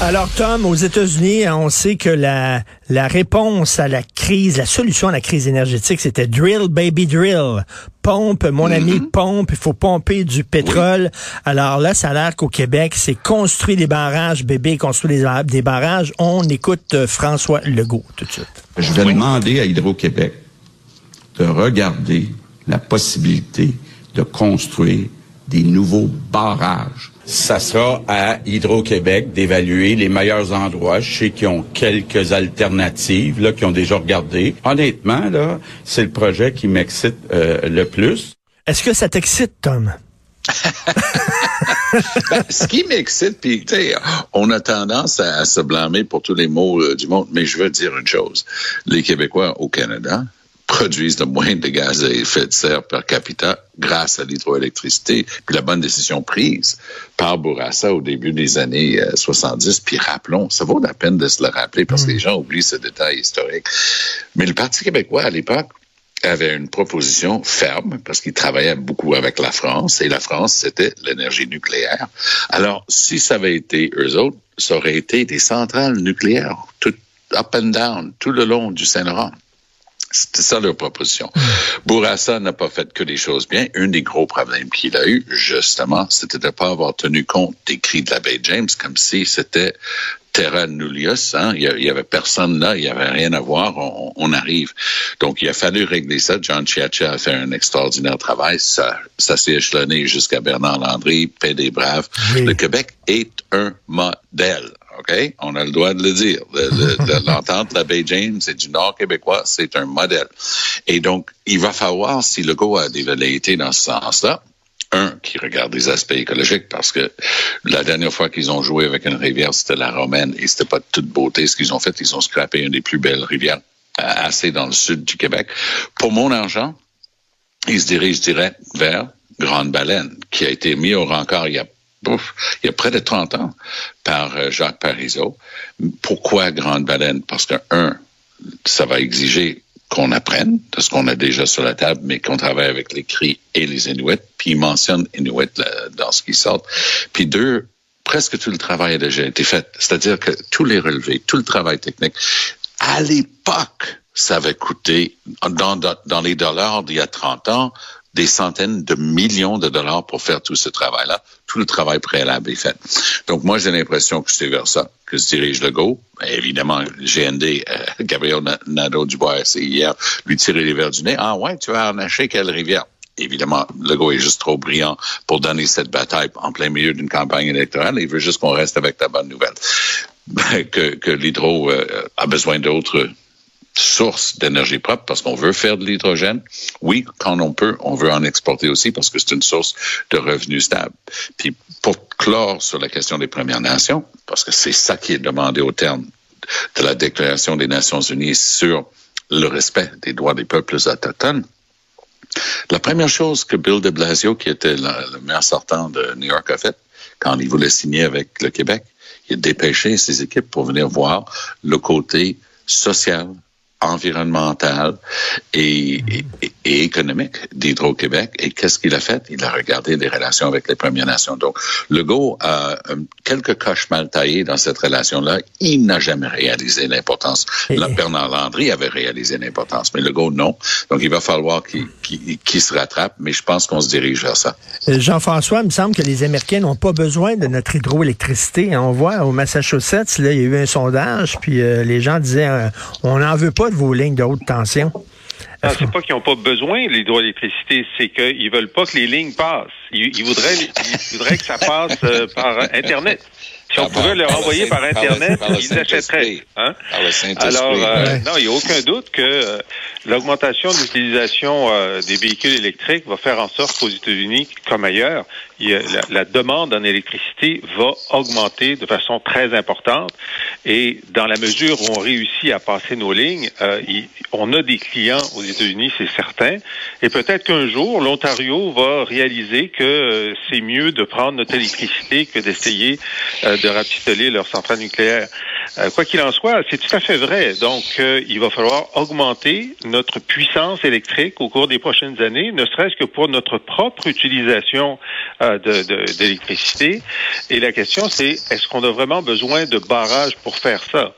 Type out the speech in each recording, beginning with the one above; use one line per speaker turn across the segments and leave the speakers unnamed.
Alors, Tom, aux États-Unis, on sait que la, la réponse à la crise, la solution à la crise énergétique, c'était drill, baby, drill. Pompe, mon ami, pompe. Il faut pomper du pétrole. Alors là, ça a l'air qu'au Québec, c'est construire des barrages, bébé, construire des, des barrages. On écoute euh, François Legault tout de suite.
Je vais demander à Hydro-Québec de regarder la possibilité de construire des nouveaux barrages
ça sera à Hydro-Québec d'évaluer les meilleurs endroits. Je sais qu'ils ont quelques alternatives là, qui ont déjà regardé. Honnêtement, là, c'est le projet qui m'excite euh, le plus.
Est-ce que ça t'excite, Tom?
ben, ce qui m'excite, puis on a tendance à, se blâmer pour tous les maux euh, du monde, mais je veux dire une chose. Les Québécois au Canada, produisent le moins de gaz à effet de serre per capita grâce à l'hydroélectricité, puis la bonne décision prise par Bourassa au début des années 70. Euh, puis rappelons, ça vaut la peine de se le rappeler parce que les mm. gens oublient ce détail historique. Mais le Parti québécois, à l'époque, avait une proposition ferme parce qu'il travaillait beaucoup avec la France et la France, c'était l'énergie nucléaire. Alors, si ça avait été eux autres, ça aurait été des centrales nucléaires, tout up and down, tout le long du Saint-Laurent. C'était ça leur proposition. Bourassa n'a pas fait que des choses bien. Un des gros problèmes qu'il a eu, justement, c'était de ne pas avoir tenu compte des cris de la baie James comme si c'était terra nullius. Hein? Il y avait personne là, il n'y avait rien à voir. On, arrive. Donc, il a fallu régler ça. John Chiacha a fait un extraordinaire travail. Ça, ça s'est échelonné jusqu'à Bernard Landry, Paix des Braves. Le Québec est un modèle. OK? On a le droit de le dire. L'entente de la Bay James et du Nord québécois, c'est un modèle. Et donc, il va falloir, si le go a des velléités dans ce sens-là, un, qui regarde les aspects écologiques, parce que la dernière fois qu'ils ont joué avec une rivière, c'était la Romaine, et c'était pas de toute beauté. Ce qu'ils ont fait, ils ont scrappé une des plus belles rivières assez dans le sud du Québec. Pour mon argent, ils se dirigent direct vers Grande Baleine, qui a été mis au rencard il y a il y a près de 30 ans par euh, Jacques Parizeau. Pourquoi Grande Baleine? Parce que, un, ça va exiger qu'on apprenne de ce qu'on a déjà sur la table, mais qu'on travaille avec les cris et les Inuits. Puis il mentionne Inuit dans ce qui sort. Puis deux, presque tout le travail a déjà été fait. C'est-à-dire que tous les relevés, tout le travail technique, à l'époque, ça avait coûté, dans, dans les dollars d'il y a 30 ans, des centaines de millions de dollars pour faire tout ce travail-là. Tout le travail préalable est fait. Donc, moi, j'ai l'impression que c'est vers ça que se dirige le go. Évidemment, GND, euh, Gabriel Nadeau-Dubois, hier, lui tirer les verres du nez. Ah ouais, tu vas arnacher quelle rivière? Évidemment, le go est juste trop brillant pour donner cette bataille en plein milieu d'une campagne électorale. Il veut juste qu'on reste avec ta bonne nouvelle. que, que l'hydro euh, a besoin d'autres source d'énergie propre parce qu'on veut faire de l'hydrogène. Oui, quand on peut, on veut en exporter aussi parce que c'est une source de revenus stable. Puis pour clore sur la question des Premières Nations, parce que c'est ça qui est demandé au terme de la Déclaration des Nations Unies sur le respect des droits des peuples autochtones, la première chose que Bill de Blasio, qui était le maire sortant de New York, a fait quand il voulait signer avec le Québec, il a dépêché ses équipes pour venir voir le côté social, environnementale et, économique d'Hydro-Québec. Et qu'est-ce qu'il a fait? Il a regardé les relations avec les Premières Nations. Donc, Legault a euh, quelques coches mal taillées dans cette relation-là. Il n'a jamais réalisé l'importance. Bernard Landry avait réalisé l'importance, mais Legault, non. Donc, il va falloir qu'il se rattrape, mais je pense qu'on se dirige vers ça.
Euh, Jean-François, il me semble que les Américains n'ont pas besoin de notre hydroélectricité. On voit au Massachusetts, là, il y a eu un sondage, puis euh, les gens disaient, on n'en veut pas vos lignes de haute tension?
Non, c'est pas qu'ils n'ont pas besoin de l'hydroélectricité, c'est qu'ils veulent pas que les lignes passent. Ils, voudraient, ils voudraient que ça passe euh, par Internet. Si on pouvait le renvoyer par Internet, ils achèteraient. Hein? Alors, euh, non, il n'y a aucun doute que euh, l'augmentation de l'utilisation des véhicules électriques va faire en sorte qu'aux États-Unis, comme ailleurs, la, demande en électricité va augmenter de façon très importante. Et dans la mesure où on réussit à passer nos lignes, euh, on a des clients aux États-Unis, c'est certain. Et peut-être qu'un jour, l'Ontario va réaliser que euh, c'est mieux de prendre notre électricité que d'essayer euh, de rapistoler leur centrale nucléaire. Euh, quoi qu'il en soit, c'est tout à fait vrai. Donc, il va falloir augmenter notre puissance électrique au cours des prochaines années, ne serait-ce que pour notre propre utilisation d'électricité. Et la question, c'est est-ce qu'on a vraiment besoin de barrages pour faire ça?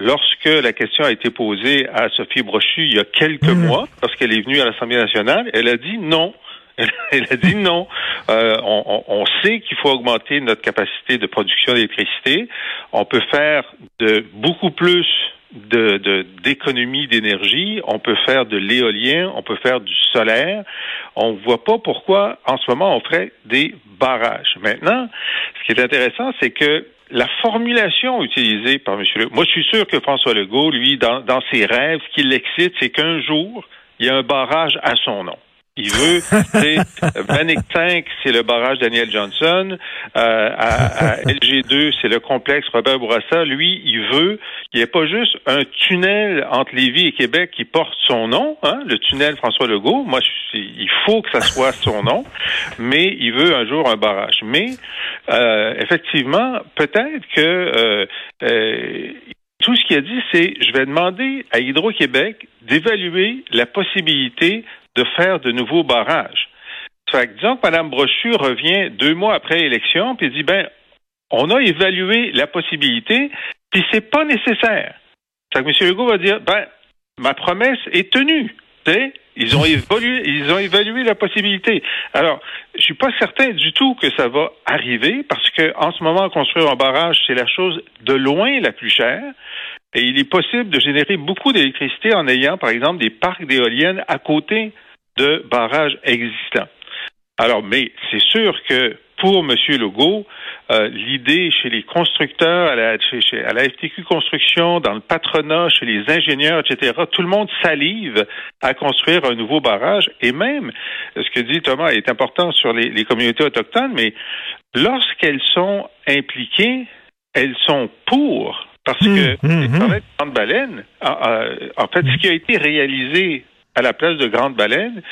Lorsque la question a été posée à Sophie Brochu il y a quelques mmh. mois, lorsqu'elle est venue à l'Assemblée nationale, elle a dit non. Elle a dit non. Euh, on, on, sait qu'il faut augmenter notre capacité de production d'électricité. On peut faire de beaucoup plus de d'énergie, on peut faire de l'éolien, on peut faire du solaire. On ne voit pas pourquoi en ce moment on ferait des barrages. Maintenant, ce qui est intéressant, c'est que la formulation utilisée par M. Legault, moi je suis sûr que François Legault, lui, dans, dans ses rêves, ce qui l'excite, c'est qu'un jour, il y a un barrage à son nom. Il veut, c'est 5, c'est le barrage Daniel Johnson. Euh, à, LG2, c'est le complexe Robert Bourassa. Lui, il veut qu'il n'y ait pas juste un tunnel entre Lévis et Québec qui porte son nom, hein, le tunnel François Legault. Moi, il faut que ça soit son nom, mais il veut un jour un barrage. Mais euh, effectivement, peut-être que euh, tout ce qu'il a dit, c'est je vais demander à Hydro-Québec d'évaluer la possibilité de faire de nouveaux barrages. Fait que, disons que Mme Brochu revient deux mois après l'élection, puis dit, ben, on a évalué la possibilité, puis c'est pas nécessaire. Fait que M. Legault va dire, ben, ma promesse est tenue. Ils ont évolué, ils ont évalué la possibilité. Alors, je suis pas certain du tout que ça va arriver parce que en ce moment, construire un barrage, c'est la chose de loin la plus chère. Et il est possible de générer beaucoup d'électricité en ayant, par exemple, des parcs d'éoliennes à côté de barrages existants. Alors, mais c'est sûr que pour M. Legault, euh, l'idée chez les constructeurs, à la, à la FTQ Construction, dans le patronat, chez les ingénieurs, etc., tout le monde salive à construire un nouveau barrage. Et même, ce que dit Thomas est important sur les, les communautés autochtones, mais lorsqu'elles sont impliquées, elles sont pour parce que mmh, les mmh. Grande Baleine, en fait, ce qui a été réalisé à la place de Grande Baleine,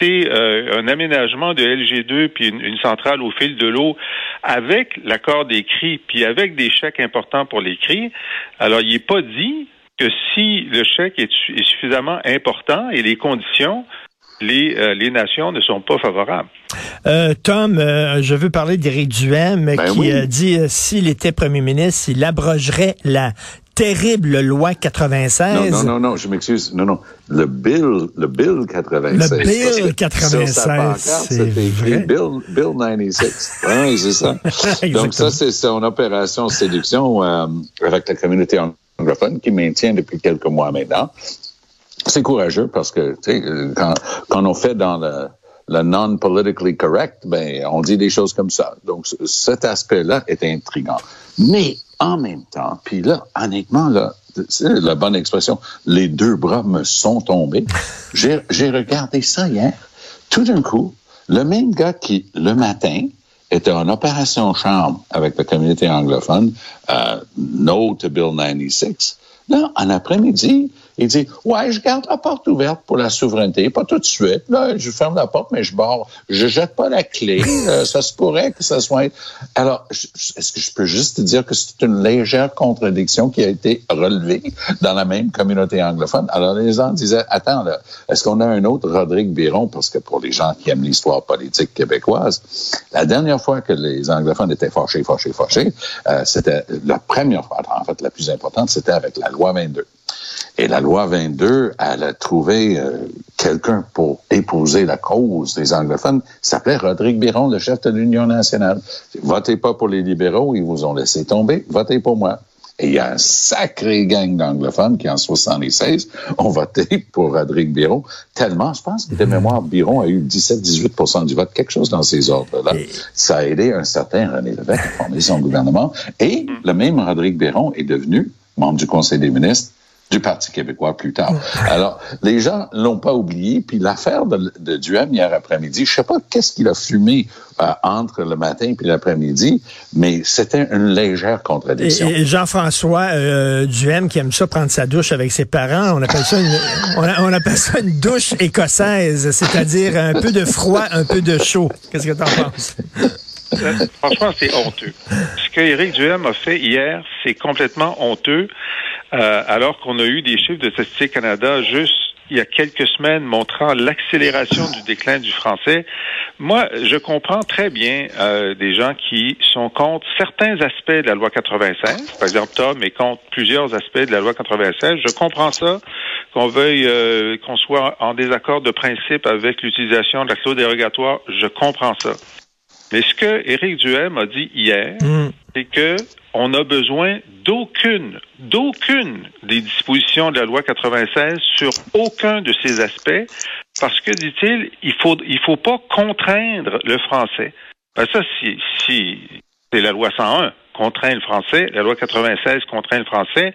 c'est euh, un aménagement de LG2 puis une, centrale au fil de l'eau avec l'accord des cris puis avec des chèques importants pour les cris. Alors, il n'est pas dit que si le chèque est, suffisamment important et les conditions, les, euh, les nations ne sont pas favorables.
Euh, Tom, je veux parler d'Éric Duhem ben qui a dit s'il était premier ministre, il abrogerait la terrible loi 96.
Non, non, non, je m'excuse. Non, non. Le bill, le bill 96.
Le bill 96.
C'est écrit bill, bill 96. ah, c'est ça. Donc, ça, c'est son opération séduction euh, avec la communauté anglophone qui maintient depuis quelques mois maintenant. C'est courageux parce que, tu sais, quand, quand on fait dans le, le non-politically correct, ben, on dit des choses comme ça. Donc, cet aspect-là est intrigant. Mais en même temps, puis là, honnêtement, là, c'est la bonne expression, les deux bras me sont tombés. J'ai regardé ça hier. Tout d'un coup, le même gars qui, le matin, était en opération chambre avec la communauté anglophone, euh, No to Bill 96, là, en après-midi, il dit, ouais, je garde la porte ouverte pour la souveraineté, pas tout de suite. Là, je ferme la porte, mais je barre. Je jette pas la clé. Euh, ça se pourrait que ça soit. Alors, est-ce que je peux juste te dire que c'est une légère contradiction qui a été relevée dans la même communauté anglophone? Alors, les gens disaient, attends, là, est-ce qu'on a un autre Rodrigue Biron? Parce que pour les gens qui aiment l'histoire politique québécoise, la dernière fois que les anglophones étaient fâchés, fâchés, fâchés, euh, c'était la première fois, en fait, la plus importante, c'était avec la loi 22. Et la loi 22, elle a trouvé euh, quelqu'un pour épouser la cause des anglophones. Il s'appelait Rodrigue Biron, le chef de l'Union nationale. Votez pas pour les libéraux, ils vous ont laissé tomber. Votez pour moi. Et il y a un sacré gang d'anglophones qui, en 76, ont voté pour Rodrigue Biron. Tellement, je pense que de mémoire, Biron a eu 17-18% du vote, quelque chose dans ces ordres-là. Ça a aidé un certain René Lévesque à former son gouvernement. Et le même Rodrigue Biron est devenu membre du Conseil des ministres du Parti québécois plus tard. Alors, les gens l'ont pas oublié, puis l'affaire de, de Duhem hier après-midi, je sais pas qu'est-ce qu'il a fumé euh, entre le matin puis l'après-midi, mais c'était une légère contradiction.
Et, Jean-François euh, Duhem qui aime ça prendre sa douche avec ses parents, on appelle ça une, on, appelle ça une douche écossaise, c'est-à-dire un peu de froid, un peu de chaud. Qu'est-ce que tu en penses?
Franchement, c'est honteux. Ce que Éric Duhem a fait hier, c'est complètement honteux, euh, alors qu'on a eu des chiffres de Statistique Canada juste il y a quelques semaines montrant l'accélération du déclin du français. Moi, je comprends très bien euh, des gens qui sont contre certains aspects de la loi 96. Par exemple, Tom est contre plusieurs aspects de la loi 96. Je comprends ça, qu'on veuille euh, qu'on soit en désaccord de principe avec l'utilisation de la clause dérogatoire. Je comprends ça. Mais ce que Éric Duhem a dit hier,
Mm.
C'est que on a besoin d'aucune, d'aucune des dispositions de la loi 96 sur aucun de ces aspects, parce que, dit-il, il faut, il faut pas contraindre le français. Ben ça, si, si c'est la loi 101 contraint le français, la loi 96 contraint le français,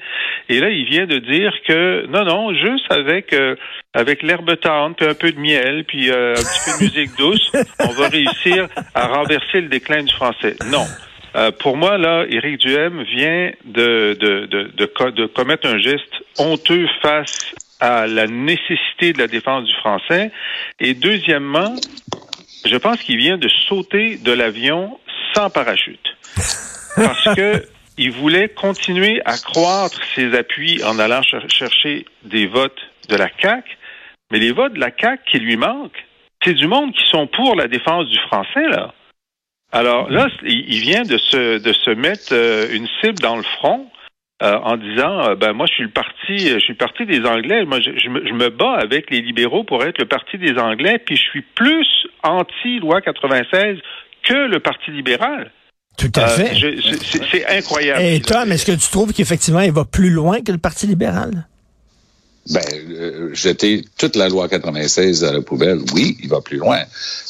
et là il vient de dire que non non, juste avec euh, avec l'herbe tendre puis un peu de miel puis euh, un petit peu de musique douce, on va réussir à renverser le déclin du français. Non. Euh, pour moi, là, Éric Duhem vient de, de, de, de, co- de commettre un geste honteux face à la nécessité de la défense du français. Et deuxièmement, je pense qu'il vient de sauter de l'avion sans parachute. Parce que il voulait continuer à croître ses appuis en allant cher- chercher des votes de la CAQ, mais les votes de la CAQ qui lui manquent, c'est du monde qui sont pour la défense du français, là. Alors là, il vient de se, de se mettre euh, une cible dans le front euh, en disant euh, ben moi je suis le parti je suis le parti des Anglais moi je, je me, je me bats avec les libéraux pour être le parti des Anglais puis je suis plus anti loi 96 que le parti libéral.
Tout à
Euh,
fait.
c'est- incroyable.
Et Tom, est-ce que tu trouves qu'effectivement, il va plus loin que le Parti libéral?
Ben, euh, jeter toute la loi 96 à la poubelle, oui, il va plus loin,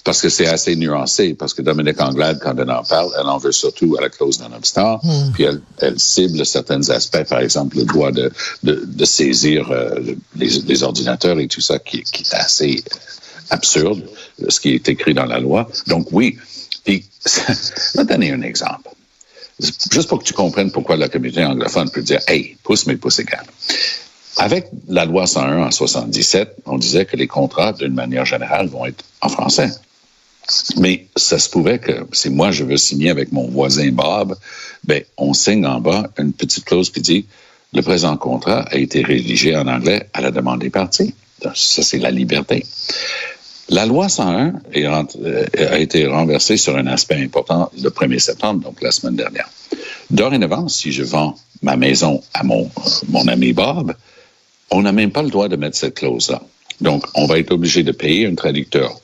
parce que c'est assez nuancé, parce que Dominique Anglade, quand elle en parle, elle en veut surtout à la clause non-obstant, puis elle, elle cible certains aspects, par exemple le droit de, de, de saisir euh, les, les ordinateurs et tout ça, qui, qui est assez absurde, ce qui est écrit dans la loi. Donc oui, puis, je vais te donner un exemple. Juste pour que tu comprennes pourquoi la communauté anglophone peut dire, hey, pouce mes pouces égales. Avec la loi 101 en 77, on disait que les contrats, d'une manière générale, vont être en français. Mais ça se pouvait que si moi je veux signer avec mon voisin Bob, ben on signe en bas une petite clause qui dit le présent contrat a été rédigé en anglais à la demande des parties. Ça c'est la liberté. La loi 101 est rent- euh, a été renversée sur un aspect important le 1er septembre, donc la semaine dernière. Dorénavant, si je vends ma maison à mon, mon ami Bob, on n'a même pas le droit de mettre cette clause-là. Donc, on va être obligé de payer un traducteur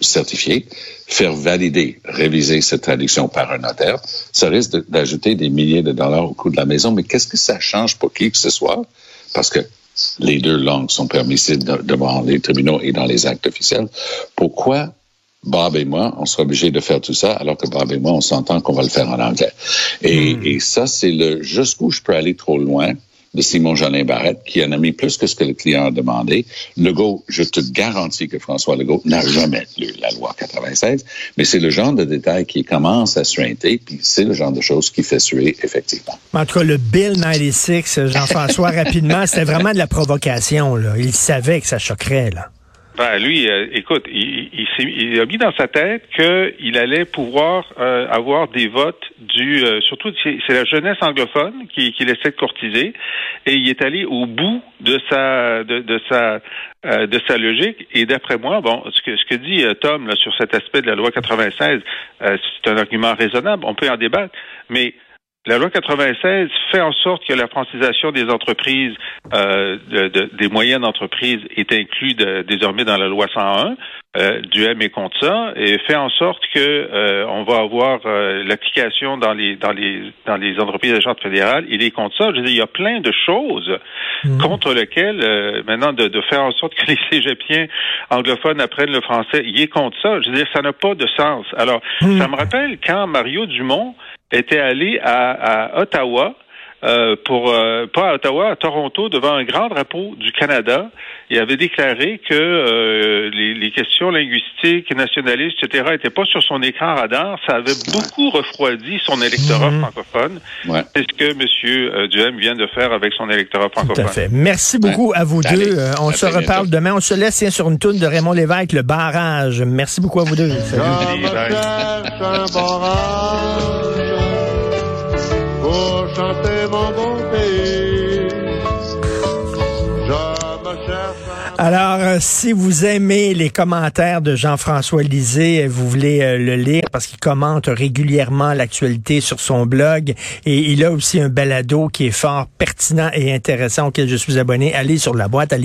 certifié, faire valider, réviser cette traduction par un notaire. Ça risque d'ajouter des milliers de dollars au coût de la maison, mais qu'est-ce que ça change pour qui que ce soit? Parce que les deux langues sont permissibles de- devant les tribunaux et dans les actes officiels. Pourquoi Bob et moi, on sera obligés de faire tout ça, alors que Bob et moi, on s'entend qu'on va le faire en anglais? Et, et ça, c'est le jusqu'où je peux aller trop loin de Simon Jolin Barrette, qui en a mis plus que ce que le client a demandé. Legault, je te garantis que François Legault n'a jamais lu la loi 96, mais c'est le genre de détail qui commence à suinter, puis c'est le genre de choses qui fait suer, effectivement.
En tout cas, le Bill 96, Jean-François, rapidement, c'était vraiment de la provocation. Là. Il savait que ça choquerait. Là.
Ben, lui, euh, écoute, il, il, il a mis dans sa tête qu'il allait pouvoir euh, avoir des votes du... euh, surtout, c'est c'est la jeunesse anglophone qui, qui essaie de courtiser, et il est allé au bout de sa de, de sa euh, de sa logique. Et d'après moi, bon, ce que ce que dit euh, Tom là, sur cet aspect de la loi 96, euh, c'est un argument raisonnable. On peut en débattre, mais la loi 96 fait en sorte que la francisation des entreprises, euh, de- de- des moyennes entreprises, est inclue désormais dans la loi 101. Euh, Duhem est contre ça et fait en sorte que euh, on va avoir euh, l'application dans les dans les dans les entreprises agentes fédérales. Il est contre ça. Je veux dire, il y a plein de choses contre lesquelles euh, maintenant de, de faire en sorte que les cégepiens anglophones apprennent le français. Il est contre ça. Je veux dire, ça n'a pas de sens. Alors, ça me rappelle quand Mario Dumont était allé à, à Ottawa. Euh, pour euh, pas à Ottawa, à Toronto, devant un grand drapeau du Canada, il avait déclaré que euh, les, les questions linguistiques, nationalistes, etc., n'étaient pas sur son écran radar. Ça avait beaucoup refroidi son électorat francophone.
Ouais.
C'est ce que M. euh, Duhem vient de faire avec son électorat
Tout
francophone.
à fait. Merci beaucoup à vous
Allez,
deux. Euh, on
à
se reparle
bientôt.
demain. On se laisse tiens, sur une toune de Raymond Lévesque, le barrage. Merci beaucoup à vous deux. Salut.
Bye.
Alors, euh, si vous aimez les commentaires de Jean-François Lisée, vous voulez euh, le lire parce qu'il commente régulièrement l'actualité sur son blog et il a aussi un balado qui est fort pertinent et intéressant auquel je suis abonné. Allez sur la boîte à